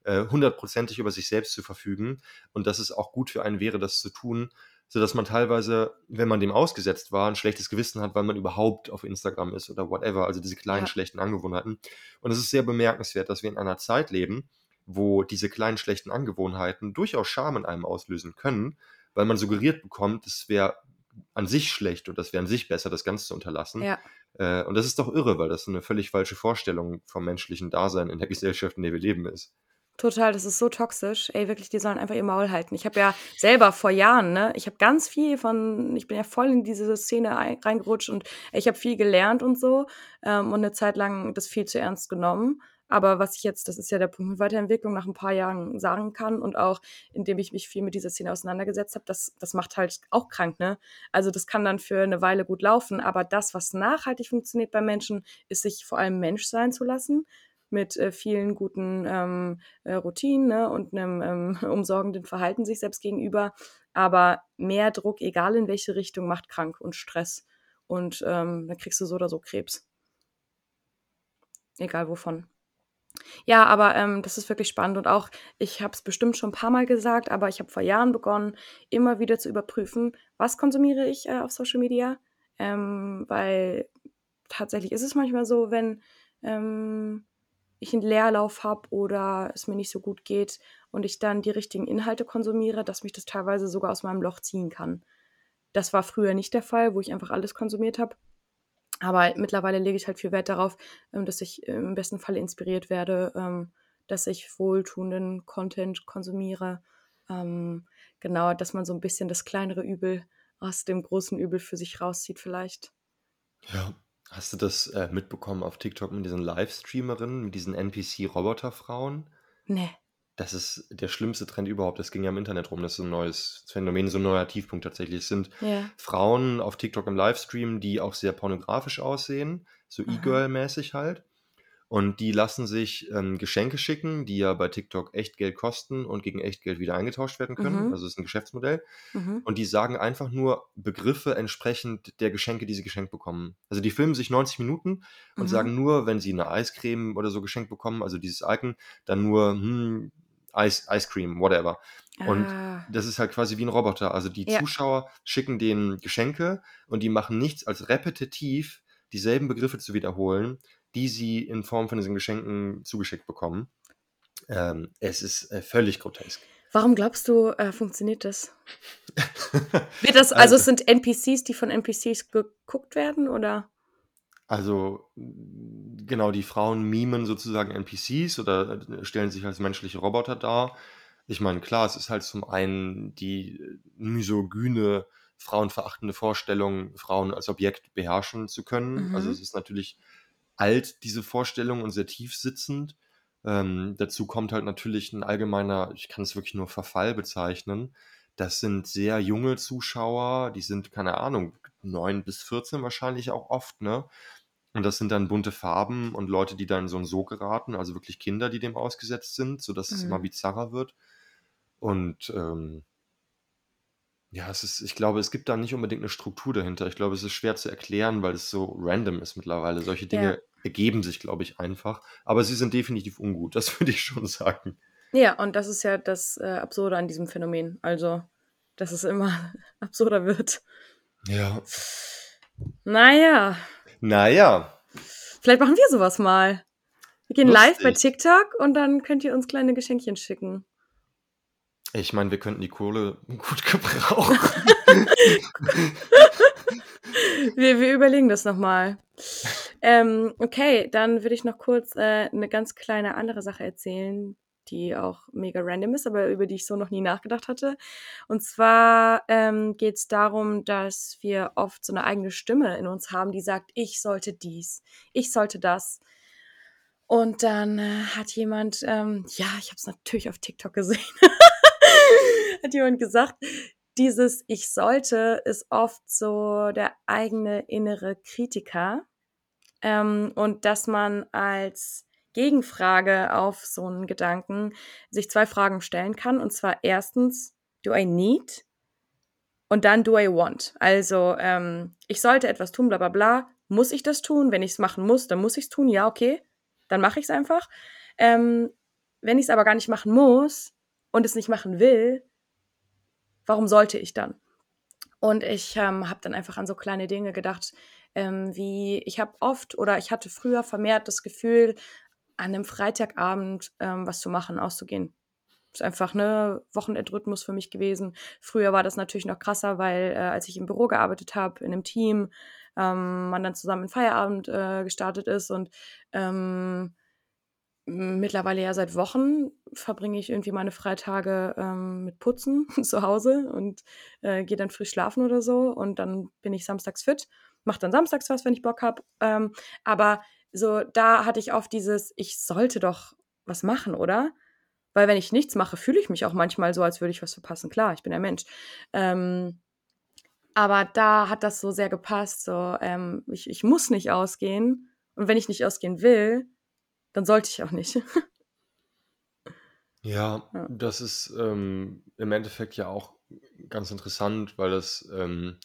äh, hundertprozentig über sich selbst zu verfügen und dass es auch gut für einen wäre, das zu tun, sodass man teilweise, wenn man dem ausgesetzt war, ein schlechtes Gewissen hat, weil man überhaupt auf Instagram ist oder whatever, also diese kleinen Ja. schlechten Angewohnheiten. Und es ist sehr bemerkenswert, dass wir in einer Zeit leben, wo diese kleinen schlechten Angewohnheiten durchaus Scham in einem auslösen können, weil man suggeriert bekommt, es wäre an sich schlecht und das wäre an sich besser, das Ganze zu unterlassen. Ja. Äh, und das ist doch irre, weil das eine völlig falsche Vorstellung vom menschlichen Dasein in der Gesellschaft, in der wir leben, ist. Total, das ist so toxisch. Ey, wirklich, die sollen einfach ihr Maul halten. Ich habe ja selber vor Jahren, ne, ich habe ganz viel von, ich bin ja voll in diese Szene ein, reingerutscht und ich habe viel gelernt und so ähm, und eine Zeit lang das viel zu ernst genommen. Aber was ich jetzt, das ist ja der Punkt mit Weiterentwicklung, nach ein paar Jahren sagen kann und auch indem ich mich viel mit dieser Szene auseinandergesetzt habe, das, das macht halt auch krank, ne? Also das kann dann für eine Weile gut laufen, aber das, was nachhaltig funktioniert bei Menschen, ist sich vor allem Mensch sein zu lassen mit äh, vielen guten ähm, äh, Routinen ne, und einem ähm, umsorgenden Verhalten sich selbst gegenüber. Aber mehr Druck, egal in welche Richtung, macht krank und Stress. Und ähm, dann kriegst du so oder so Krebs. Egal wovon. Ja, aber ähm, das ist wirklich spannend und auch, ich habe es bestimmt schon ein paar Mal gesagt, aber ich habe vor Jahren begonnen, immer wieder zu überprüfen, was konsumiere ich äh, auf Social Media, ähm, weil tatsächlich ist es manchmal so, wenn ähm, ich einen Leerlauf habe oder es mir nicht so gut geht und ich dann die richtigen Inhalte konsumiere, dass mich das teilweise sogar aus meinem Loch ziehen kann. Das war früher nicht der Fall, wo ich einfach alles konsumiert habe. Aber mittlerweile lege ich halt viel Wert darauf, ähm, dass ich im besten Falle inspiriert werde, ähm, dass ich wohltuenden Content konsumiere. Ähm, genau, dass man so ein bisschen das kleinere Übel aus dem großen Übel für sich rauszieht vielleicht. Ja. Hast du das äh, mitbekommen auf TikTok mit diesen Livestreamerinnen, mit diesen NPC-Roboterfrauen? Nee. Das ist der schlimmste Trend überhaupt. Das ging ja im Internet rum. Das ist so ein neues Phänomen, so ein neuer Tiefpunkt tatsächlich. Es sind Ja. Frauen auf TikTok im Livestream, die auch sehr pornografisch aussehen, so Aha. E-Girl-mäßig halt. Und die lassen sich ähm, Geschenke schicken, die ja bei TikTok echt Geld kosten und gegen echt Geld wieder eingetauscht werden können. Mhm. Also es ist ein Geschäftsmodell. Mhm. Und die sagen einfach nur Begriffe entsprechend der Geschenke, die sie geschenkt bekommen. Also die filmen sich 90 Minuten und Mhm. sagen nur, wenn sie eine Eiscreme oder so geschenkt bekommen, also dieses Icon, dann nur hm, Ice, Ice Cream, whatever. Und Ah. das ist halt quasi wie ein Roboter. Also die Ja. Zuschauer schicken denen Geschenke und die machen nichts als repetitiv dieselben Begriffe zu wiederholen, die sie in Form von diesen Geschenken zugeschickt bekommen. Ähm, es ist äh, völlig grotesk. Warum glaubst du, äh, funktioniert das? Wird das, also es sind NPCs, die von NPCs geguckt werden, oder? Also genau, die Frauen mimen sozusagen NPCs oder äh, stellen sich als menschliche Roboter dar. Ich meine, klar, es ist halt zum einen die äh, misogyne, frauenverachtende Vorstellung, Frauen als Objekt beherrschen zu können. Also Mhm. es ist natürlich alt, diese Vorstellung, und sehr tief sitzend. Ähm, dazu kommt halt natürlich ein allgemeiner, ich kann es wirklich nur Verfall bezeichnen. Das sind sehr junge Zuschauer, die sind, keine Ahnung, 9 bis 14 wahrscheinlich auch oft, ne? Und das sind dann bunte Farben und Leute, die dann in so 'n Sog geraten, also wirklich Kinder, die dem ausgesetzt sind, sodass es immer Mhm. bizarrer wird. Und, ähm ja, es ist ich glaube, es gibt da nicht unbedingt 'ne Struktur dahinter. Ich glaube, es ist schwer zu erklären, weil es so random ist mittlerweile. Solche Ja. Dinge ergeben sich, glaube ich, einfach. Aber sie sind definitiv ungut, das würde ich schon sagen. Ja, und das ist ja das, äh, Absurde an diesem Phänomen. Also, dass es immer absurder wird. Ja. Na ja. Na ja. Vielleicht machen wir so was mal. Wir gehen live bei Lustig. TikTok und dann könnt ihr uns kleine Geschenkchen schicken. Ich meine, wir könnten die Kohle gut gebrauchen. wir, wir überlegen das nochmal. Ähm, okay, dann würde ich noch kurz äh, eine ganz kleine andere Sache erzählen, die auch mega random ist, aber über die ich so noch nie nachgedacht hatte. Und zwar ähm, geht es darum, dass wir oft so eine eigene Stimme in uns haben, die sagt, ich sollte dies, ich sollte das. Und dann äh, hat jemand, ähm, ja, ich habe es natürlich auf TikTok gesehen, hat jemand gesagt, dieses Ich sollte ist oft so der eigene innere Kritiker. Ähm, und dass man als Gegenfrage auf so einen Gedanken sich zwei Fragen stellen kann. Und zwar erstens, do I need? Und dann do I want? Also, ähm, ich sollte etwas tun, bla bla bla. Muss ich das tun? Wenn ich es machen muss, dann muss ich es tun. Ja, okay. Dann mache ich es einfach. Ähm, wenn ich es aber gar nicht machen muss und es nicht machen will, warum sollte ich dann? Und ich ähm, habe dann einfach an so kleine Dinge gedacht, ähm, wie ich habe oft oder ich hatte früher vermehrt das Gefühl, an einem Freitagabend ähm, was zu machen, auszugehen. Ist einfach ne Wochenendrhythmus für mich gewesen. Früher war das natürlich noch krasser, weil äh, als ich im Büro gearbeitet habe, in einem Team, ähm, man dann zusammen in Feierabend äh, gestartet ist und ähm, mittlerweile ja seit Wochen verbringe ich irgendwie meine Freitage ähm, mit Putzen zu Hause und äh, gehe dann frisch schlafen oder so und dann bin ich samstags fit, mache dann samstags was, wenn ich Bock habe. Ähm, aber so, da hatte ich oft dieses, ich sollte doch was machen, oder? Weil wenn ich nichts mache, fühle ich mich auch manchmal so, als würde ich was verpassen. Klar, ich bin ein Mensch. Ähm, aber da hat das so sehr gepasst. So, ähm, ich, ich muss nicht ausgehen. Und wenn ich nicht ausgehen will, dann sollte ich auch nicht. ja, ja, das ist ähm, im Endeffekt ja auch ganz interessant, weil das ähm,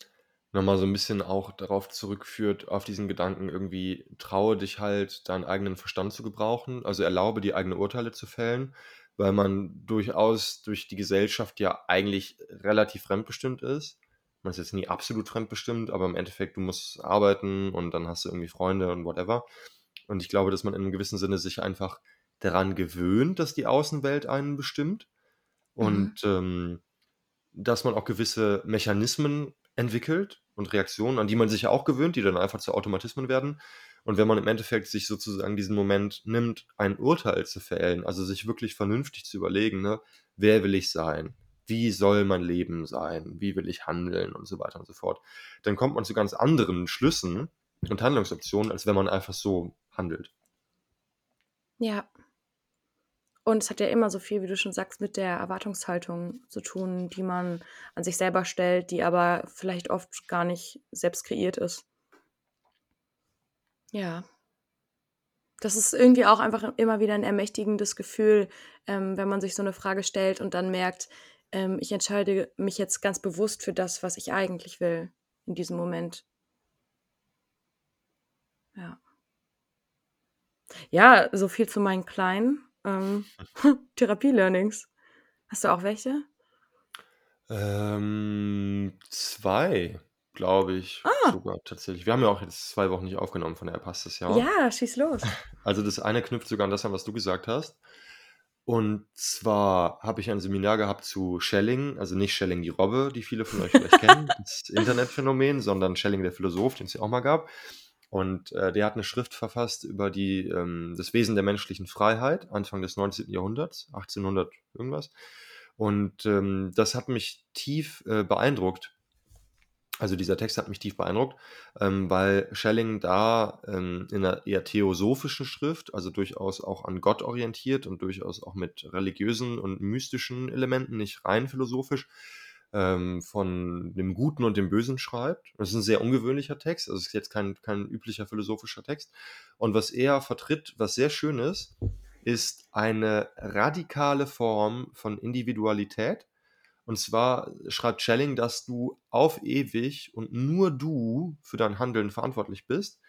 nochmal so ein bisschen auch darauf zurückführt, auf diesen Gedanken irgendwie, traue dich halt, deinen eigenen Verstand zu gebrauchen, also erlaube die eigene Urteile zu fällen, weil man durchaus durch die Gesellschaft ja eigentlich relativ fremdbestimmt ist. Man ist jetzt nie absolut fremdbestimmt, aber im Endeffekt, du musst arbeiten und dann hast du irgendwie Freunde und whatever. Und ich glaube, dass man in einem gewissen Sinne sich einfach daran gewöhnt, dass die Außenwelt einen bestimmt mhm. und ähm, dass man auch gewisse Mechanismen entwickelt und Reaktionen, an die man sich ja auch gewöhnt, die dann einfach zu Automatismen werden. Und wenn man im Endeffekt sich sozusagen diesen Moment nimmt, ein Urteil zu fällen, also sich wirklich vernünftig zu überlegen, ne, wer will ich sein? Wie soll mein Leben sein? Wie will ich handeln? Und so weiter und so fort. Dann kommt man zu ganz anderen Schlüssen und Handlungsoptionen, als wenn man einfach so handelt. Ja. Und es hat ja immer so viel, wie du schon sagst, mit der Erwartungshaltung zu tun, die man an sich selber stellt, die aber vielleicht oft gar nicht selbst kreiert ist. Ja. Das ist irgendwie auch einfach immer wieder ein ermächtigendes Gefühl, ähm, wenn man sich so eine Frage stellt und dann merkt, ähm, ich entscheide mich jetzt ganz bewusst für das, was ich eigentlich will in diesem Moment. Ja. Ja, so viel zu meinen kleinen. Ähm, Therapie-Learnings. Hast du auch welche? Ähm, zwei, glaube ich Ah. sogar tatsächlich. Wir haben ja auch jetzt zwei Wochen nicht aufgenommen, von daher passt das ja. Ja, schieß los. Also das eine knüpft sogar an das an, was du gesagt hast. Und zwar habe ich ein Seminar gehabt zu Schelling, also nicht Schelling die Robbe, die viele von euch vielleicht kennen, das Internetphänomen, sondern Schelling der Philosoph, den es ja auch mal gab. Und äh, der hat eine Schrift verfasst über die, ähm, das Wesen der menschlichen Freiheit, Anfang des 19. Jahrhunderts, 1800 irgendwas. Und ähm, das hat mich tief äh, beeindruckt. Also dieser Text hat mich tief beeindruckt, ähm, weil Schelling da ähm, in einer eher theosophischen Schrift, also durchaus auch an Gott orientiert und durchaus auch mit religiösen und mystischen Elementen, nicht rein philosophisch, ähm, von dem Guten und dem Bösen schreibt. Das ist ein sehr ungewöhnlicher Text, also ist jetzt kein, kein üblicher philosophischer Text. Und was er vertritt, was sehr schön ist, ist eine radikale Form von Individualität. Und zwar schreibt Schelling, dass du auf ewig und nur du für dein Handeln verantwortlich bist.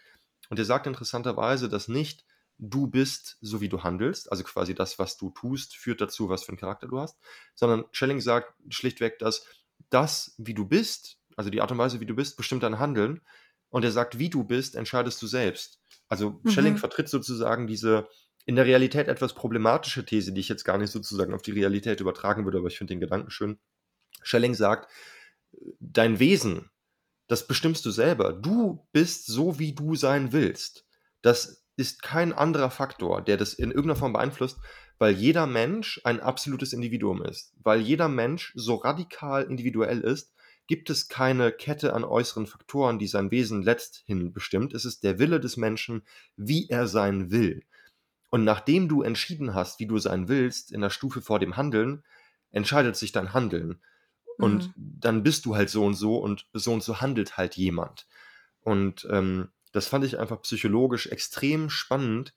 Und er sagt interessanterweise, dass nicht du bist, so wie du handelst, also quasi das, was du tust, führt dazu, was für einen Charakter du hast, sondern Schelling sagt schlichtweg, dass das, wie du bist, also die Art und Weise, wie du bist, bestimmt dein Handeln. Und er sagt, wie du bist, entscheidest du selbst. Also Schelling mhm. vertritt sozusagen diese in der Realität etwas problematische These, die ich jetzt gar nicht sozusagen auf die Realität übertragen würde, aber ich finde den Gedanken schön. Schelling sagt, dein Wesen, das bestimmst du selber. Du bist so, wie du sein willst. Das ist kein anderer Faktor, der das in irgendeiner Form beeinflusst, weil jeder Mensch ein absolutes Individuum ist. Weil jeder Mensch so radikal individuell ist, gibt es keine Kette an äußeren Faktoren, die sein Wesen letzthin bestimmt. Es ist der Wille des Menschen, wie er sein will. Und nachdem du entschieden hast, wie du sein willst, in der Stufe vor dem Handeln, entscheidet sich dein Handeln. Und mhm. dann bist du halt so und so und so und so handelt halt jemand. Und ähm, das fand ich einfach psychologisch extrem spannend,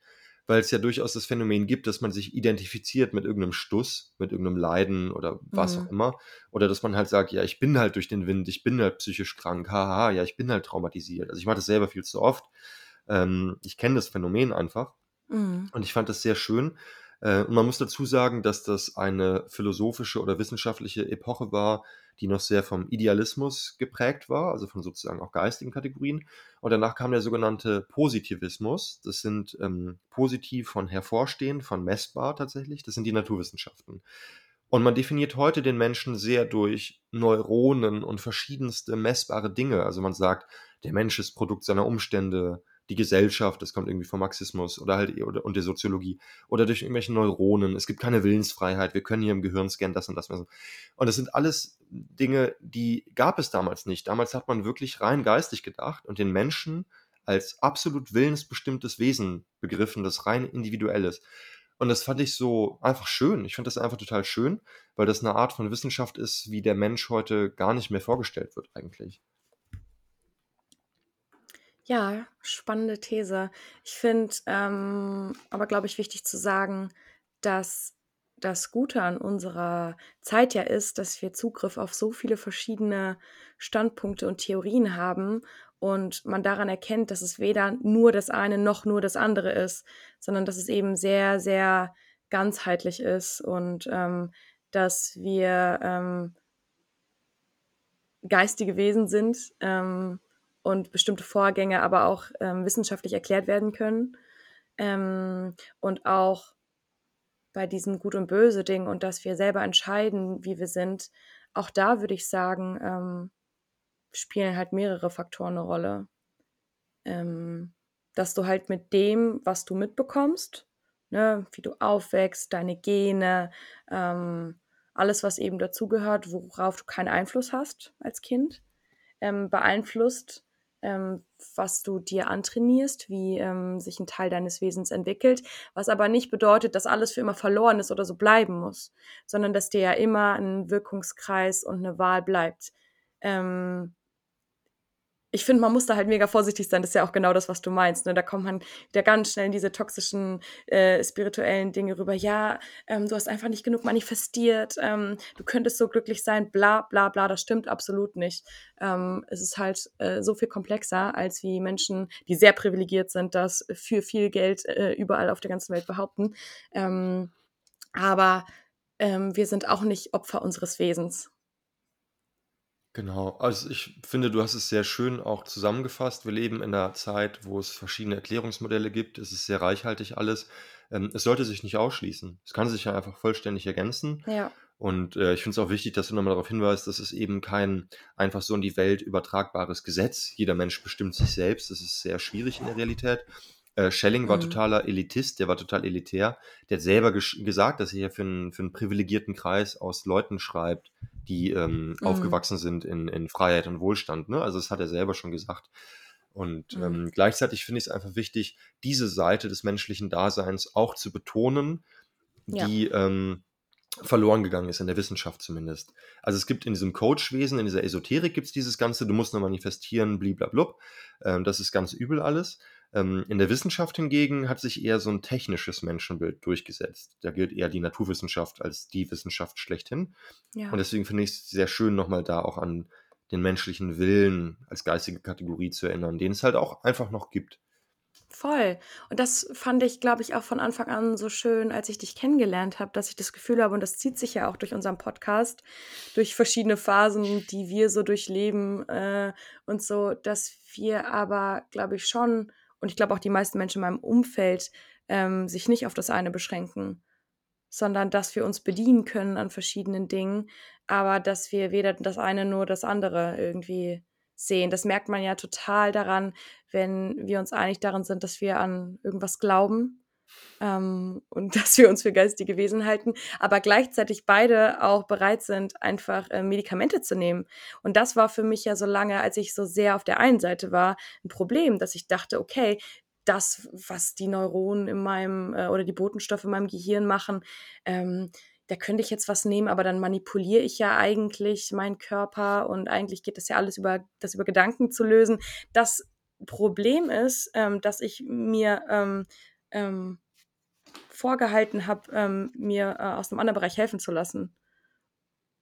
weil es ja durchaus das Phänomen gibt, dass man sich identifiziert mit irgendeinem Stuss, mit irgendeinem Leiden oder was mhm. auch immer. Oder dass man halt sagt, ja, ich bin halt durch den Wind, ich bin halt psychisch krank, haha, ja, ich bin halt traumatisiert. Also ich mache das selber viel zu oft. Ähm, ich kenne das Phänomen einfach. Mhm. Und ich fand das sehr schön. Äh, und man muss dazu sagen, dass das eine philosophische oder wissenschaftliche Epoche war, die noch sehr vom Idealismus geprägt war, also von sozusagen auch geistigen Kategorien. Und danach kam der sogenannte Positivismus. Das sind ähm, positiv von hervorstehend, von messbar tatsächlich. Das sind die Naturwissenschaften. Und man definiert heute den Menschen sehr durch Neuronen und verschiedenste messbare Dinge. Also man sagt, der Mensch ist Produkt seiner Umstände, die Gesellschaft, das kommt irgendwie vom Marxismus oder halt oder, und der Soziologie oder durch irgendwelche Neuronen. Es gibt keine Willensfreiheit. Wir können hier im Gehirn scannen, das und das. Und das sind alles Dinge, die gab es damals nicht. Damals hat man wirklich rein geistig gedacht und den Menschen als absolut willensbestimmtes Wesen begriffen, das rein individuell ist. Und das fand ich so einfach schön. Ich fand das einfach total schön, weil das eine Art von Wissenschaft ist, wie der Mensch heute gar nicht mehr vorgestellt wird eigentlich. Ja, spannende These. Ich finde ähm, aber, glaube ich, wichtig zu sagen, dass das Gute an unserer Zeit ja ist, dass wir Zugriff auf so viele verschiedene Standpunkte und Theorien haben und man daran erkennt, dass es weder nur das eine noch nur das andere ist, sondern dass es eben sehr, sehr ganzheitlich ist und ähm, dass wir ähm, geistige Wesen sind. Und bestimmte Vorgänge aber auch ähm, wissenschaftlich erklärt werden können. Ähm, und auch bei diesem Gut und Böse Ding und dass wir selber entscheiden, wie wir sind, auch da würde ich sagen, ähm, spielen halt mehrere Faktoren eine Rolle. Ähm, dass du halt mit dem, was du mitbekommst, ne, wie du aufwächst, deine Gene, ähm, alles, was eben dazugehört, worauf du keinen Einfluss hast als Kind, ähm, beeinflusst, ähm, was du dir antrainierst, wie ähm, sich ein Teil deines Wesens entwickelt, was aber nicht bedeutet, dass alles für immer verloren ist oder so bleiben muss, sondern dass dir ja immer ein Wirkungskreis und eine Wahl bleibt. Ähm, ich finde, man muss da halt mega vorsichtig sein. Das ist ja auch genau das, was du meinst. Ne? Da kommt man wieder ganz schnell in diese toxischen, äh, spirituellen Dinge rüber. Ja, ähm, du hast einfach nicht genug manifestiert. Ähm, du könntest so glücklich sein. Bla, bla, bla. Das stimmt absolut nicht. Ähm, es ist halt äh, so viel komplexer, als wie Menschen, die sehr privilegiert sind, das für viel Geld äh, überall auf der ganzen Welt behaupten. Ähm, aber ähm, wir sind auch nicht Opfer unseres Wesens. Genau, also ich finde, du hast es sehr schön auch zusammengefasst. Wir leben in einer Zeit, wo es verschiedene Erklärungsmodelle gibt. Es ist sehr reichhaltig alles. Ähm, es sollte sich nicht ausschließen. Es kann sich ja einfach vollständig ergänzen. Ja. Und äh, ich finde es auch wichtig, dass du nochmal darauf hinweist, dass es eben kein einfach so in die Welt übertragbares Gesetz. Jeder Mensch bestimmt sich selbst. Das ist sehr schwierig in der Realität. Äh, Schelling war mhm. totaler Elitist, der war total elitär. Der hat selber gesagt, dass er hier für einen, für einen privilegierten Kreis aus Leuten schreibt, die ähm, mhm. aufgewachsen sind in, in Freiheit und Wohlstand. Ne? Also das hat er selber schon gesagt. Und mhm. ähm, gleichzeitig finde ich es einfach wichtig, diese Seite des menschlichen Daseins auch zu betonen, die ja. ähm, verloren gegangen ist, in der Wissenschaft zumindest. Also es gibt in diesem Coachwesen, in dieser Esoterik gibt es dieses Ganze, du musst nur manifestieren, bliblablub. Ähm, das ist ganz übel alles. Ähm, in der Wissenschaft hingegen hat sich eher so ein technisches Menschenbild durchgesetzt. Da gilt eher die Naturwissenschaft als die Wissenschaft schlechthin. Ja. Und deswegen finde ich es sehr schön, nochmal da auch an den menschlichen Willen als geistige Kategorie zu erinnern, den es halt auch einfach noch gibt. Voll. Und das fand ich, glaube ich, auch von Anfang an so schön, als ich dich kennengelernt habe, dass ich das Gefühl habe, und das zieht sich ja auch durch unseren Podcast, durch verschiedene Phasen, die wir so durchleben äh, und so, dass wir aber, glaube ich, schon und ich glaube auch die meisten Menschen in meinem Umfeld ähm, sich nicht auf das eine beschränken, sondern dass wir uns bedienen können an verschiedenen Dingen, aber dass wir weder das eine nur das andere irgendwie sehen. Das merkt man ja total daran, wenn wir uns einig darin sind, dass wir an irgendwas glauben ähm, und dass wir uns für geistige Wesen halten, aber gleichzeitig beide auch bereit sind, einfach äh, Medikamente zu nehmen. Und das war für mich ja so lange, als ich so sehr auf der einen Seite war, ein Problem, dass ich dachte, okay, das, was die Neuronen in meinem äh, oder die Botenstoffe in meinem Gehirn machen, ähm, da könnte ich jetzt was nehmen, aber dann manipuliere ich ja eigentlich meinen Körper und eigentlich geht das ja alles über das über Gedanken zu lösen. Das Problem ist, ähm, dass ich mir ähm, ähm, vorgehalten habe, ähm, mir äh, aus einem anderen Bereich helfen zu lassen.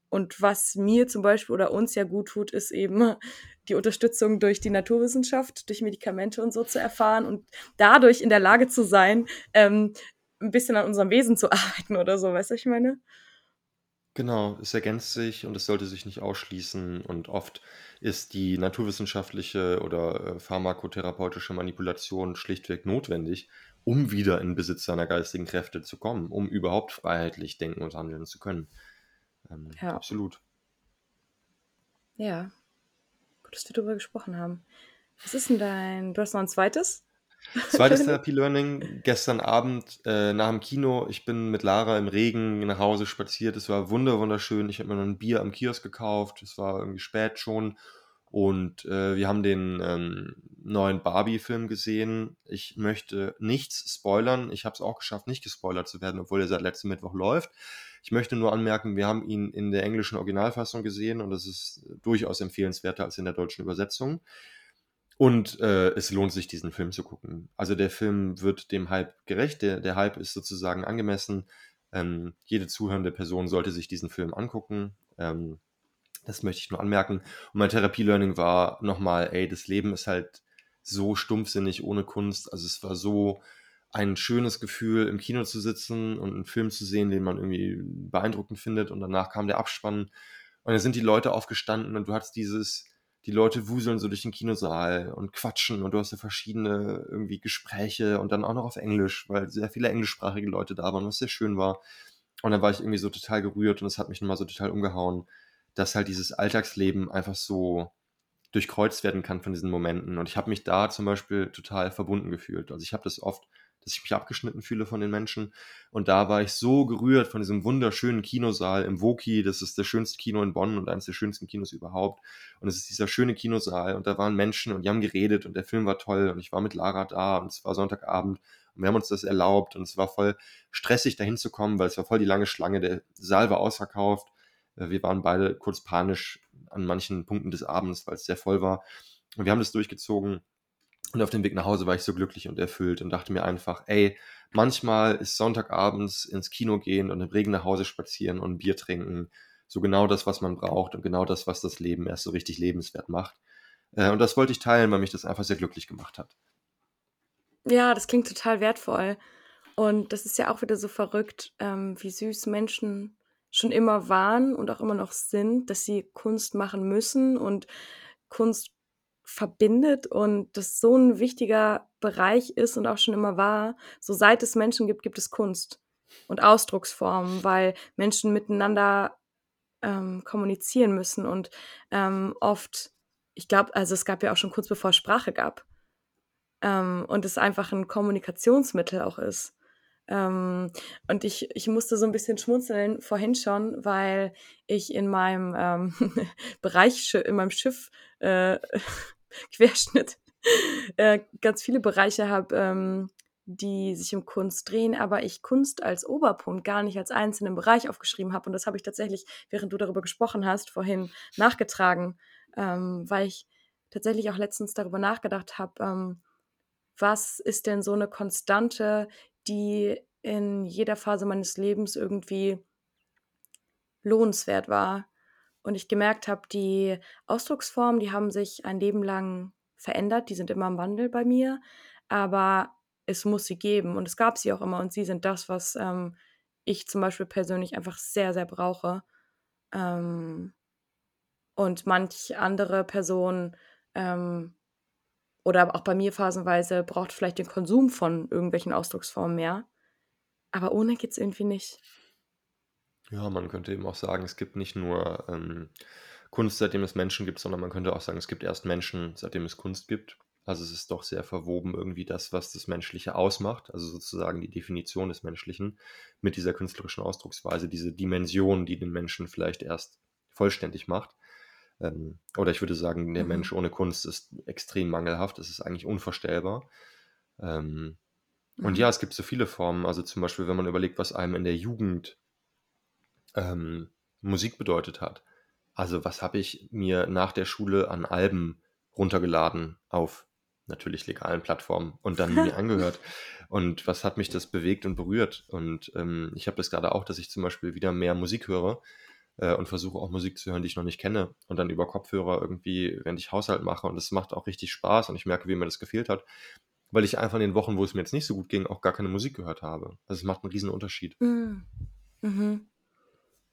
Und was mir zum Beispiel oder uns ja gut tut, ist eben die Unterstützung durch die Naturwissenschaft, durch Medikamente und so zu erfahren und dadurch in der Lage zu sein, ähm, ein bisschen an unserem Wesen zu arbeiten oder so, weißt du, ich meine? Genau, es ergänzt sich und es sollte sich nicht ausschließen. Und oft ist die naturwissenschaftliche oder äh, pharmakotherapeutische Manipulation schlichtweg notwendig, um wieder in Besitz seiner geistigen Kräfte zu kommen, um überhaupt freiheitlich denken und handeln zu können. Ähm, Ja. Absolut. Ja, gut, dass wir darüber gesprochen haben. Was ist denn dein, du hast noch ein zweites? Zweites Therapie-Learning, gestern Abend äh, nach dem Kino, ich bin mit Lara im Regen nach Hause spaziert, es war wunder wunderschön, ich habe mir noch ein Bier am Kiosk gekauft, es war irgendwie spät schon und äh, wir haben den ähm, neuen Barbie-Film gesehen. Ich möchte nichts spoilern, ich habe es auch geschafft, nicht gespoilert zu werden, obwohl er seit letztem Mittwoch läuft. Ich möchte nur anmerken, wir haben ihn in der englischen Originalfassung gesehen und das ist durchaus empfehlenswerter als in der deutschen Übersetzung. Und äh, es lohnt sich, diesen Film zu gucken. Also der Film wird dem Hype gerecht. Der, der Hype ist sozusagen angemessen. Ähm, jede zuhörende Person sollte sich diesen Film angucken. Ähm, das möchte ich nur anmerken. Und mein Therapie-Learning war nochmal, ey, das Leben ist halt so stumpfsinnig ohne Kunst. Also es war so ein schönes Gefühl, im Kino zu sitzen und einen Film zu sehen, den man irgendwie beeindruckend findet. Und danach kam der Abspann. Und dann sind die Leute aufgestanden und du hattest dieses die Leute wuseln so durch den Kinosaal und quatschen und du hast ja verschiedene irgendwie Gespräche und dann auch noch auf Englisch, weil sehr viele englischsprachige Leute da waren, was sehr schön war. Und dann war ich irgendwie so total gerührt und es hat mich nochmal so total umgehauen, dass halt dieses Alltagsleben einfach so durchkreuzt werden kann von diesen Momenten. Und ich habe mich da zum Beispiel total verbunden gefühlt. Also ich habe das oft dass ich mich abgeschnitten fühle von den Menschen. Und da war ich so gerührt von diesem wunderschönen Kinosaal im Woki. Das ist das schönste Kino in Bonn und eines der schönsten Kinos überhaupt. Und es ist dieser schöne Kinosaal und da waren Menschen und die haben geredet und der Film war toll und ich war mit Lara da und es war Sonntagabend und wir haben uns das erlaubt und es war voll stressig dahin zu kommen, weil es war voll die lange Schlange. Der Saal war ausverkauft. Äh, wir waren beide kurz panisch an manchen Punkten des Abends, weil es sehr voll war. Und wir haben das durchgezogen und auf dem Weg nach Hause war ich so glücklich und erfüllt und dachte mir einfach, ey, manchmal ist Sonntagabends ins Kino gehen und im Regen nach Hause spazieren und Bier trinken so genau das, was man braucht und genau das, was das Leben erst so richtig lebenswert macht. Äh, und das wollte ich teilen, weil mich das einfach sehr glücklich gemacht hat. Ja, das klingt total wertvoll. Und das ist ja auch wieder so verrückt, ähm, wie süß Menschen schon immer waren und auch immer noch sind, dass sie Kunst machen müssen und Kunst verbindet und das so ein wichtiger Bereich ist und auch schon immer war. So seit es Menschen gibt, gibt es Kunst und Ausdrucksformen, weil Menschen miteinander ähm, kommunizieren müssen und ähm, oft, ich glaube, also es gab ja auch schon kurz bevor es Sprache gab ähm, und es einfach ein Kommunikationsmittel auch ist. Ähm, und ich, ich musste so ein bisschen schmunzeln vorhin schon, weil ich in meinem ähm, Bereich, in meinem Schiff äh, Querschnitt äh, ganz viele Bereiche habe, ähm, die sich um Kunst drehen, aber ich Kunst als Oberpunkt gar nicht als einzelnen Bereich aufgeschrieben habe. Und das habe ich tatsächlich, während du darüber gesprochen hast, vorhin nachgetragen, ähm, weil ich tatsächlich auch letztens darüber nachgedacht habe, ähm, was ist denn so eine Konstante, die in jeder Phase meines Lebens irgendwie lohnenswert war. Und ich gemerkt habe, die Ausdrucksformen, die haben sich ein Leben lang verändert, die sind immer im Wandel bei mir, aber es muss sie geben und es gab sie auch immer und sie sind das, was ähm, ich zum Beispiel persönlich einfach sehr, sehr brauche. Ähm, und manch andere Person ähm, oder auch bei mir phasenweise braucht vielleicht den Konsum von irgendwelchen Ausdrucksformen mehr. Aber ohne geht's irgendwie nicht. Ja, man könnte eben auch sagen, es gibt nicht nur ähm, Kunst, seitdem es Menschen gibt, sondern man könnte auch sagen, es gibt erst Menschen, seitdem es Kunst gibt. Also es ist doch sehr verwoben irgendwie das, was das Menschliche ausmacht, also sozusagen die Definition des Menschlichen mit dieser künstlerischen Ausdrucksweise, diese Dimension, die den Menschen vielleicht erst vollständig macht. Ähm, oder ich würde sagen, der Mhm. Mensch ohne Kunst ist extrem mangelhaft, es ist eigentlich unvorstellbar. Ähm, und ja, Mhm. es gibt so viele Formen, also zum Beispiel, wenn man überlegt, was einem in der Jugend ähm, Musik bedeutet hat. Also was habe ich mir nach der Schule an Alben runtergeladen auf natürlich legalen Plattformen und dann mir angehört. Und was hat mich das bewegt und berührt? Und ähm, ich habe das gerade auch, dass ich zum Beispiel wieder mehr Musik höre äh, und versuche auch Musik zu hören, die ich noch nicht kenne. Und dann über Kopfhörer irgendwie, während ich Haushalt mache. Und das macht auch richtig Spaß und ich merke, wie mir das gefehlt hat. Weil ich einfach in den Wochen, wo es mir jetzt nicht so gut ging, auch gar keine Musik gehört habe. Also es macht einen riesen Unterschied. Mhm. Mhm.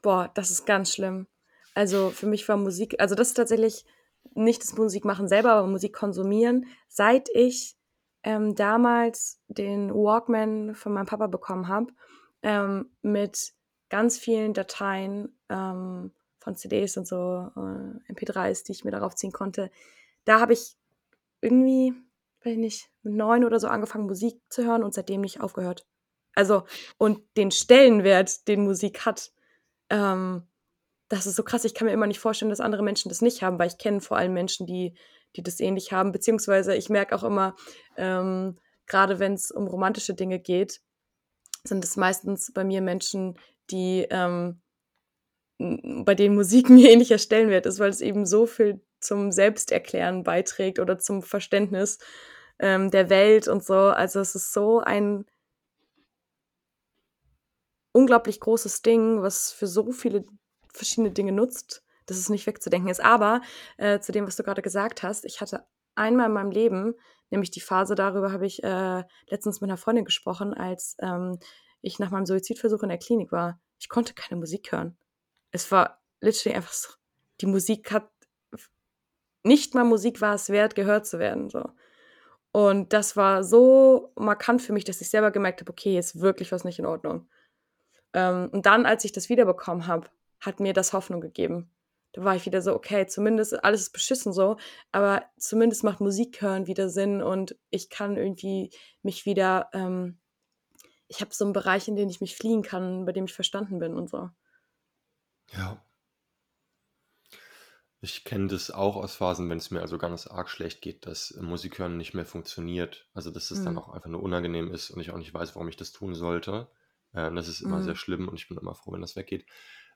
Boah, das ist ganz schlimm. Also für mich war Musik, also das ist tatsächlich nicht das Musikmachen selber, aber Musik konsumieren. Seit ich ähm, damals den Walkman von meinem Papa bekommen habe, ähm, mit ganz vielen Dateien ähm, von CDs und so, äh, MP3s, die ich mir darauf ziehen konnte, da habe ich irgendwie, weiß ich nicht, mit neun oder so angefangen, Musik zu hören und seitdem nicht aufgehört. Also, und den Stellenwert, den Musik hat, ähm, das ist so krass. Ich kann mir immer nicht vorstellen, dass andere Menschen das nicht haben, weil ich kenne vor allem Menschen, die, die das ähnlich haben. Beziehungsweise ich merke auch immer, ähm, gerade wenn es um romantische Dinge geht, sind es meistens bei mir Menschen, die ähm, bei denen Musik ein ähnlicher Stellenwert ist, weil es eben so viel zum Selbsterklären beiträgt oder zum Verständnis ähm, der Welt und so. Also es ist so ein unglaublich großes Ding, was für so viele verschiedene Dinge nutzt, dass es nicht wegzudenken ist. Aber äh, zu dem, was du gerade gesagt hast, ich hatte einmal in meinem Leben, nämlich die Phase, darüber habe ich äh, letztens mit einer Freundin gesprochen, als ähm, ich nach meinem Suizidversuch in der Klinik war. Ich konnte keine Musik hören. Es war literally einfach so. Die Musik hat nicht mal Musik war es wert, gehört zu werden. So. Und das war so markant für mich, dass ich selber gemerkt habe, okay, ist wirklich was nicht in Ordnung. Ähm, und dann, als ich das wiederbekommen habe, hat mir das Hoffnung gegeben. Da war ich wieder so, okay, zumindest alles ist beschissen so, aber zumindest macht Musik hören wieder Sinn und ich kann irgendwie mich wieder, ähm, ich habe so einen Bereich, in den ich mich fliehen kann, bei dem ich verstanden bin und so. Ja. Ich kenne das auch aus Phasen, wenn es mir also ganz arg schlecht geht, dass äh, Musik hören nicht mehr funktioniert. Also dass es dann Mhm. auch einfach nur unangenehm ist und ich auch nicht weiß, warum ich das tun sollte. Äh, und das ist immer sehr Mhm. schlimm und ich bin immer froh, wenn das weggeht.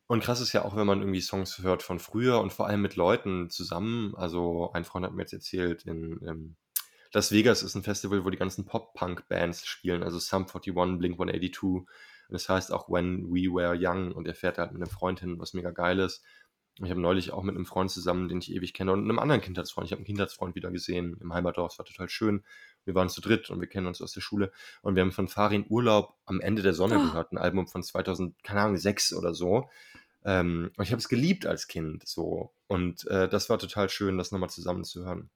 Und krass ist ja auch, wenn man irgendwie Songs hört von früher und vor allem mit Leuten zusammen. Also ein Freund hat mir jetzt erzählt, in ähm, Las Vegas ist ein Festival, wo die ganzen Pop-Punk-Bands spielen, also Sum 41, Blink 182. Und das heißt auch When We Were Young und er fährt halt mit einem Freund hin, was mega geil ist. Ich habe neulich auch mit einem Freund zusammen, den ich ewig kenne, und einem anderen Kindheitsfreund. Ich habe einen Kindheitsfreund wieder gesehen im Heimatdorf. Es war total schön. Wir waren zu dritt und wir kennen uns aus der Schule. Und wir haben von Farin Urlaub am Ende der Sonne Oh. gehört, ein Album von 2000, keine Ahnung, sechs oder so. Ähm, und ich habe es geliebt als Kind so. Und äh, das war total schön, das nochmal zusammen zu hören.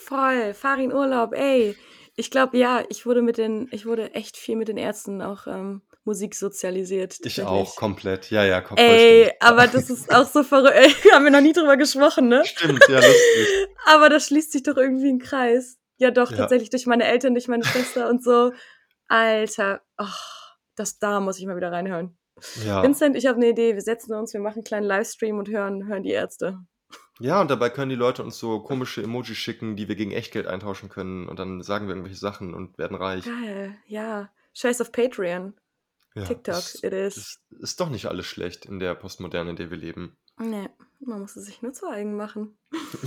Voll, Farin Urlaub, ey. Ich glaube, ja, ich wurde mit den, ich wurde echt viel mit den Ärzten auch ähm, Musik sozialisiert. Ich auch, komplett. Ja, ja, kom- Ey, aber das ist auch so verrückt. Haben wir noch nie drüber gesprochen, ne? Stimmt, ja, lustig. Aber das schließt sich doch irgendwie ein Kreis. Ja, doch, Ja. tatsächlich durch meine Eltern, durch meine Schwester und so. Alter, ach, das da muss ich mal wieder reinhören. Ja. Vincent, ich habe eine Idee. Wir setzen uns, wir machen einen kleinen Livestream und hören, hören die Ärzte. Ja, und dabei können die Leute uns so komische Emojis schicken, die wir gegen Echtgeld eintauschen können. Und dann sagen wir irgendwelche Sachen und werden reich. Geil, ja. Scheiß auf Patreon. Ja, TikTok, ist, it is. ist, ist doch nicht alles schlecht in der Postmoderne, in der wir leben. Nee, man muss es sich nur zu eigen machen.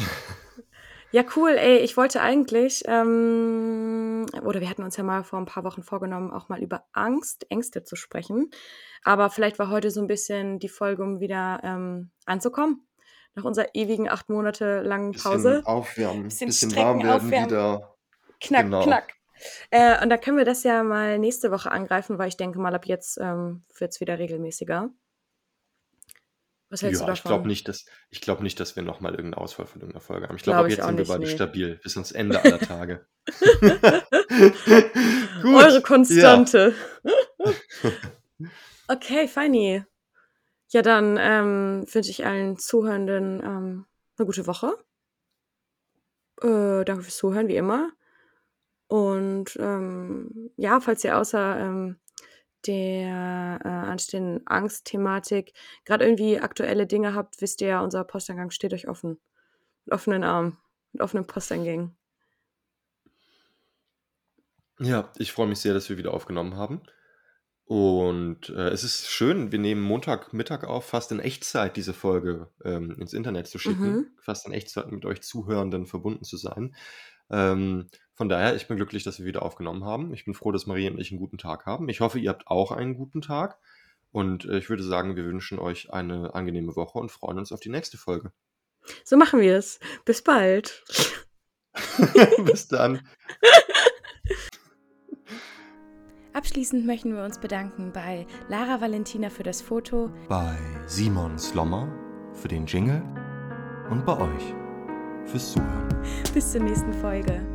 Ja, cool, ey. Ich wollte eigentlich, ähm, oder wir hatten uns ja mal vor ein paar Wochen vorgenommen, auch mal über Angst, Ängste zu sprechen. Aber vielleicht war heute so ein bisschen die Folge, um wieder ähm, anzukommen. Nach unserer ewigen acht Monate langen Pause. aufwärmen, Bisschen strecken, aufwärmen. wieder. Knack, Genau. knack. Äh, und da können wir das ja mal nächste Woche angreifen, weil ich denke mal, ab jetzt ähm, wird es wieder regelmäßiger. Was hältst Ja, du ich glaube davon? nicht, dass ich glaube nicht, dass wir noch mal irgend 'ne Auswahl von irgend 'ner Folge haben. Ich glaube, ab Glaube ich jetzt sind wir nicht, beide ne. stabil bis ans Ende aller Tage. Eure Gut, ja. Konstante. Okay, feini. Ja, dann, ähm, wünsche ich allen Zuhörenden, ähm, 'ne gute Woche. Äh, danke fürs Zuhören, wie immer. Und, ähm, ja, falls ihr außer, ähm, der, äh, anstehenden Angstthematik grad irgendwie aktuelle Dinge habt, wisst ihr ja, unser Posteingang steht euch offen. Mit offenen Armen, mit offenen Posteingängen. Ja, ich freue mich sehr, dass wir wieder aufgenommen haben. Und, äh, es ist schön, wir nehmen Montagmittag auf, fast in Echtzeit diese Folge, ähm, ins Internet zu schicken, Mhm. fast in Echtzeit mit euch Zuhörenden verbunden zu sein. Ähm, von daher, ich bin glücklich, dass wir wieder aufgenommen haben. Ich bin froh, dass Marie und ich 'n guten Tag haben. Ich hoffe, ihr habt auch einen guten Tag. Und, äh, ich würde sagen, wir wünschen euch eine angenehme Woche und freuen uns auf die nächste Folge. So machen wir's. Bis bald. Bis dann. Abschließend möchten wir uns bedanken bei Lara Valentina für das Foto, Bei Simon Slommer für den Jingle und bei euch fürs Zuhören. Bis zur nächsten Folge.